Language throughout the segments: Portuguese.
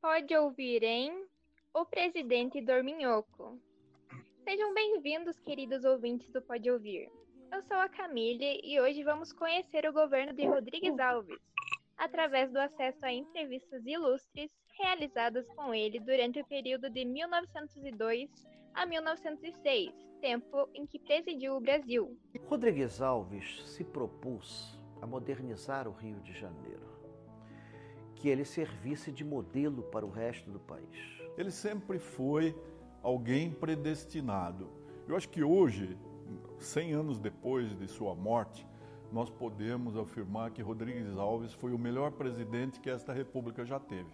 pode ouvir em O Presidente Dorminhoco. Sejam bem-vindos, queridos ouvintes do Pode Ouvir. Eu sou a Camille e hoje vamos conhecer o governo de Rodrigues Alves, através do acesso a entrevistas ilustres realizadas com ele durante o período de 1902 a 1906, tempo em que presidiu o Brasil. Rodrigues Alves se propôs a modernizar o Rio de Janeiro, que ele servisse de modelo para o resto do país. Ele sempre foi alguém predestinado. Eu acho que hoje, 100 anos depois de sua morte, nós podemos afirmar que Rodrigues Alves foi o melhor presidente que esta república já teve.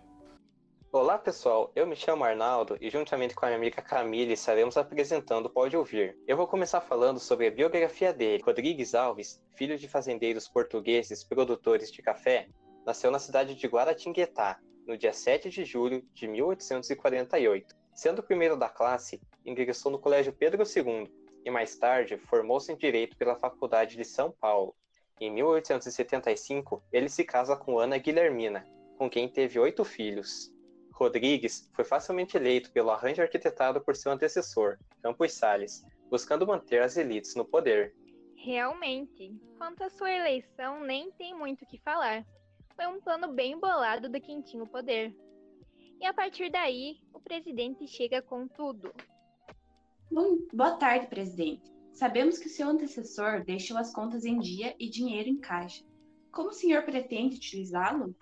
Olá pessoal, eu me chamo Arnaldo e juntamente com a minha amiga Camille estaremos apresentando Pode Ouvir. Eu vou começar falando sobre a biografia dele. Rodrigues Alves, filho de fazendeiros portugueses produtores de café, nasceu na cidade de Guaratinguetá, no dia 7 de julho de 1848. Sendo o primeiro da classe, ingressou no Colégio Pedro II e mais tarde formou-se em Direito pela Faculdade de São Paulo. Em 1875, ele se casa com Ana Guilhermina, com quem teve oito filhos. Rodrigues foi facilmente eleito pelo arranjo arquitetado por seu antecessor, Campos Salles, buscando manter as elites no poder. Realmente, quanto à sua eleição, nem tem muito o que falar. Foi um plano bem bolado de quem tinha o poder. E a partir daí, o presidente chega com tudo. Bom, boa tarde, presidente. Sabemos que seu antecessor deixou as contas em dia e dinheiro em caixa. Como o senhor pretende utilizá-lo?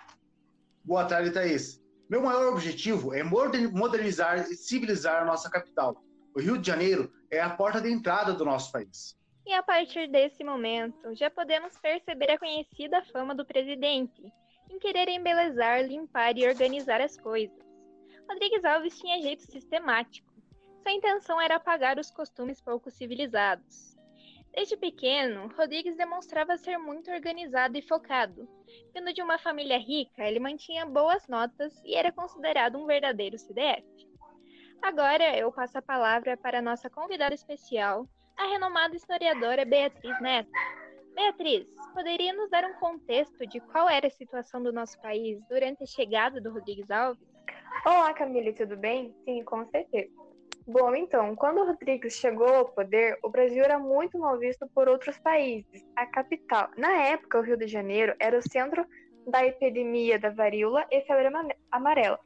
Boa tarde, Thaís. Meu maior objetivo é modernizar e civilizar a nossa capital. O Rio de Janeiro é a porta de entrada do nosso país. E a partir desse momento, já podemos perceber a conhecida fama do presidente em querer embelezar, limpar e organizar as coisas. Rodrigues Alves tinha jeito sistemático. Sua intenção era apagar os costumes pouco civilizados. Desde pequeno, Rodrigues demonstrava ser muito organizado e focado. Vindo de uma família rica, ele mantinha boas notas e era considerado um verdadeiro CDF. Agora eu passo a palavra para a nossa convidada especial, a renomada historiadora Beatriz Neto. Beatriz, poderia nos dar um contexto de qual era a situação do nosso país durante a chegada do Rodrigues Alves? Olá, Camille, tudo bem? Sim, com certeza. Bom, então, quando Rodrigues chegou ao poder, o Brasil era muito mal visto por outros países. A capital, na época, o Rio de Janeiro era o centro da epidemia da varíola e febre amarela.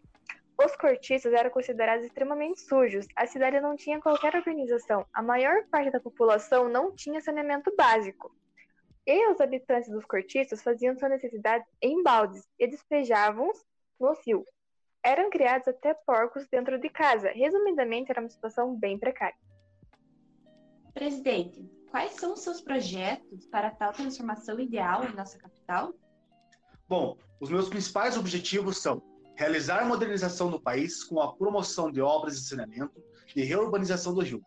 Os cortiços eram considerados extremamente sujos. A cidade não tinha qualquer organização. A maior parte da população não tinha saneamento básico. E os habitantes dos cortiços faziam suas necessidades em baldes e despejavam-os no rio eram criados até porcos dentro de casa. Resumidamente, era uma situação bem precária. Presidente, quais são os seus projetos para tal transformação ideal em nossa capital? Bom, os meus principais objetivos são realizar a modernização do país com a promoção de obras de saneamento e reurbanização do Rio,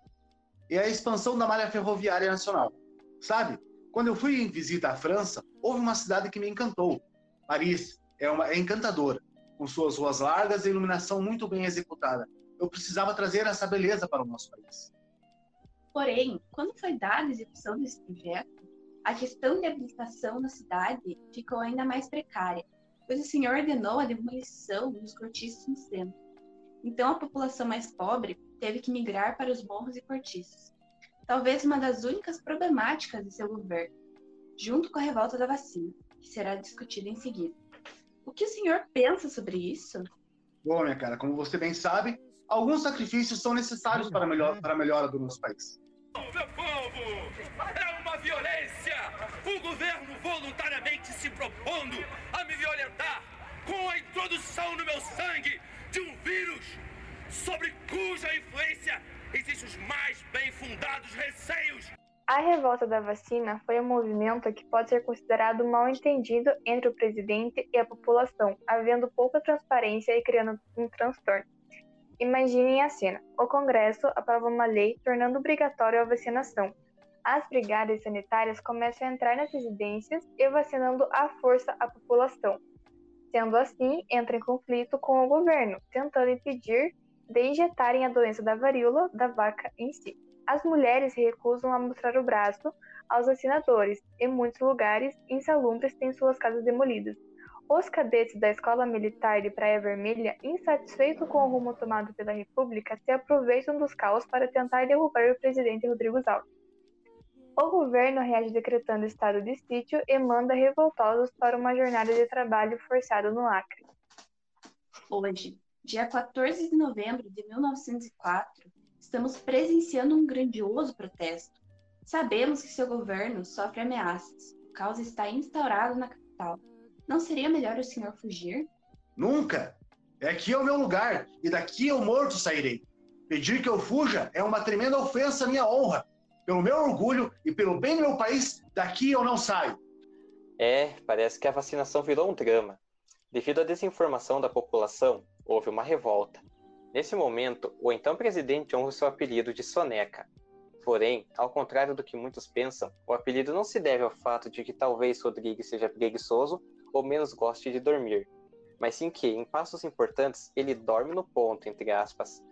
e a expansão da malha ferroviária nacional. Sabe, quando eu fui em visita à França, houve uma cidade que me encantou. Paris é, uma, é encantadora com suas ruas largas e iluminação muito bem executada. Eu precisava trazer essa beleza para o nosso país. Porém, quando foi dada a execução desse projeto, a questão de habilitação na cidade ficou ainda mais precária, pois o senhor ordenou a demolição dos cortiços no centro. Então, a população mais pobre teve que migrar para os morros e cortiços. Talvez uma das únicas problemáticas de seu governo, junto com a revolta da vacina, que será discutida em seguida. O que o senhor pensa sobre isso? Bom, minha cara, como você bem sabe, alguns sacrifícios são necessários para a, melhor, para a melhora do nosso país. Meu povo, é uma violência! O governo voluntariamente se propondo a me violentar com a introdução no meu sangue de um vírus sobre cuja influência existem os mais bem fundados receios a revolta da vacina foi um movimento que pode ser considerado mal entendido entre o presidente e a população, havendo pouca transparência e criando um transtorno. Imaginem a cena: o Congresso aprova uma lei tornando obrigatória a vacinação. As brigadas sanitárias começam a entrar nas residências e vacinando à força a população. Sendo assim, entra em conflito com o governo, tentando impedir de injetarem a doença da varíola da vaca em si. As mulheres recusam a mostrar o braço aos assinadores. Em muitos lugares, insalubres têm suas casas demolidas. Os cadetes da Escola Militar de Praia Vermelha, insatisfeitos com o rumo tomado pela República, se aproveitam dos caos para tentar derrubar o presidente Rodrigo Alves. O governo reage decretando estado de sítio e manda revoltosos para uma jornada de trabalho forçado no Acre. Hoje, dia 14 de novembro de 1904, estamos presenciando um grandioso protesto. Sabemos que seu governo sofre ameaças. O caos está instaurado na capital. Não seria melhor o senhor fugir? Nunca! É aqui é o meu lugar, e daqui eu morto sairei. Pedir que eu fuja é uma tremenda ofensa à minha honra. Pelo meu orgulho e pelo bem do meu país, daqui eu não saio. É, parece que a vacinação virou um drama. Devido à desinformação da população, houve uma revolta. Nesse momento, o então presidente honra seu apelido de Soneca. Porém, ao contrário do que muitos pensam, o apelido não se deve ao fato de que talvez Rodrigues seja preguiçoso ou menos goste de dormir, mas sim que, em passos importantes, ele dorme no ponto, entre aspas,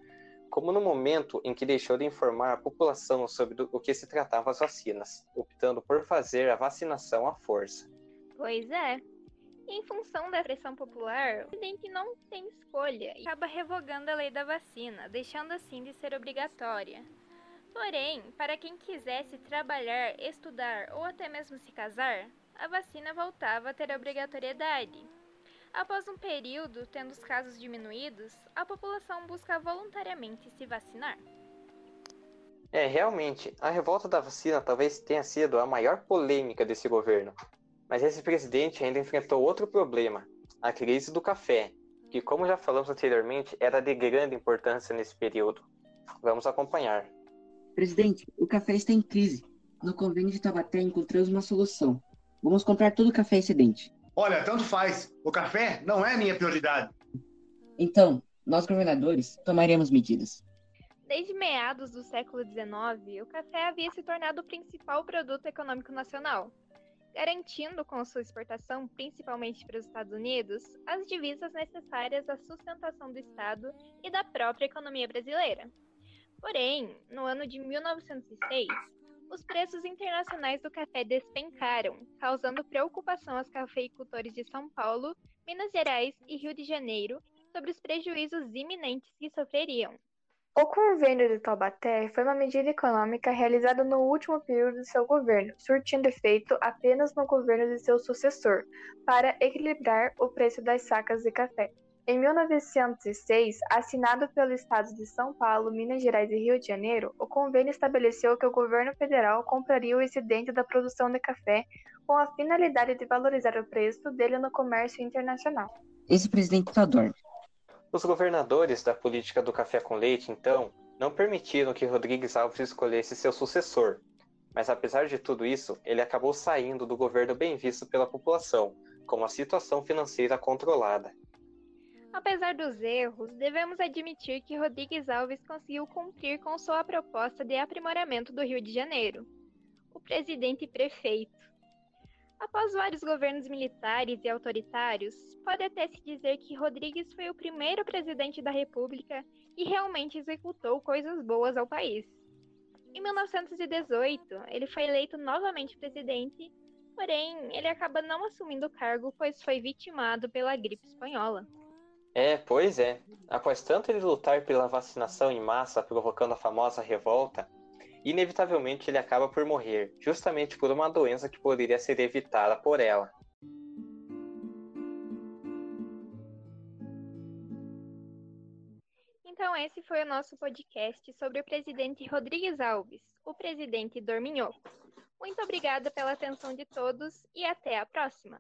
como no momento em que deixou de informar a população sobre o que se tratava as vacinas, optando por fazer a vacinação à força. Pois é. Em função da pressão popular, o presidente não tem escolha e acaba revogando a lei da vacina, deixando assim de ser obrigatória. Porém, para quem quisesse trabalhar, estudar ou até mesmo se casar, a vacina voltava a ter obrigatoriedade. Após um período, tendo os casos diminuídos, a população busca voluntariamente se vacinar. É, realmente, a revolta da vacina talvez tenha sido a maior polêmica desse governo. Mas esse presidente ainda enfrentou outro problema, a crise do café, que, como já falamos anteriormente, era de grande importância nesse período. Vamos acompanhar. Presidente, o café está em crise. No convênio de Taubaté encontramos uma solução. Vamos comprar todo o café excedente. Olha, tanto faz. O café não é minha prioridade. Então, nós governadores tomaremos medidas. Desde meados do século XIX, o café havia se tornado o principal produto econômico nacional, garantindo com sua exportação, principalmente para os Estados Unidos, as divisas necessárias à sustentação do Estado e da própria economia brasileira. Porém, no ano de 1906, os preços internacionais do café despencaram, causando preocupação aos cafeicultores de São Paulo, Minas Gerais e Rio de Janeiro sobre os prejuízos iminentes que sofreriam. O Convênio de Taubaté foi uma medida econômica realizada no último período de seu governo, surtindo efeito apenas no governo de seu sucessor, para equilibrar o preço das sacas de café. Em 1906, assinado pelo Estado de São Paulo, Minas Gerais e Rio de Janeiro, o convênio estabeleceu que o governo federal compraria o excedente da produção de café com a finalidade de valorizar o preço dele no comércio internacional. Esse presidente só dorme. Os governadores da política do café com leite, então, não permitiram que Rodrigues Alves escolhesse seu sucessor. Mas apesar de tudo isso, ele acabou saindo do governo bem visto pela população, com uma situação financeira controlada. Apesar dos erros, devemos admitir que Rodrigues Alves conseguiu cumprir com sua proposta de aprimoramento do Rio de Janeiro. O presidente prefeito. Após vários governos militares e autoritários, pode até se dizer que Rodrigues foi o primeiro presidente da República e realmente executou coisas boas ao país. Em 1918, ele foi eleito novamente presidente, porém, ele acaba não assumindo o cargo pois foi vitimado pela gripe espanhola. É, pois é. Após tanto ele lutar pela vacinação em massa, provocando a famosa revolta, inevitavelmente ele acaba por morrer, justamente por uma doença que poderia ser evitada por ela. Então, esse foi o nosso podcast sobre o presidente Rodrigues Alves, o presidente Dorminhoco. Muito obrigada pela atenção de todos e até a próxima!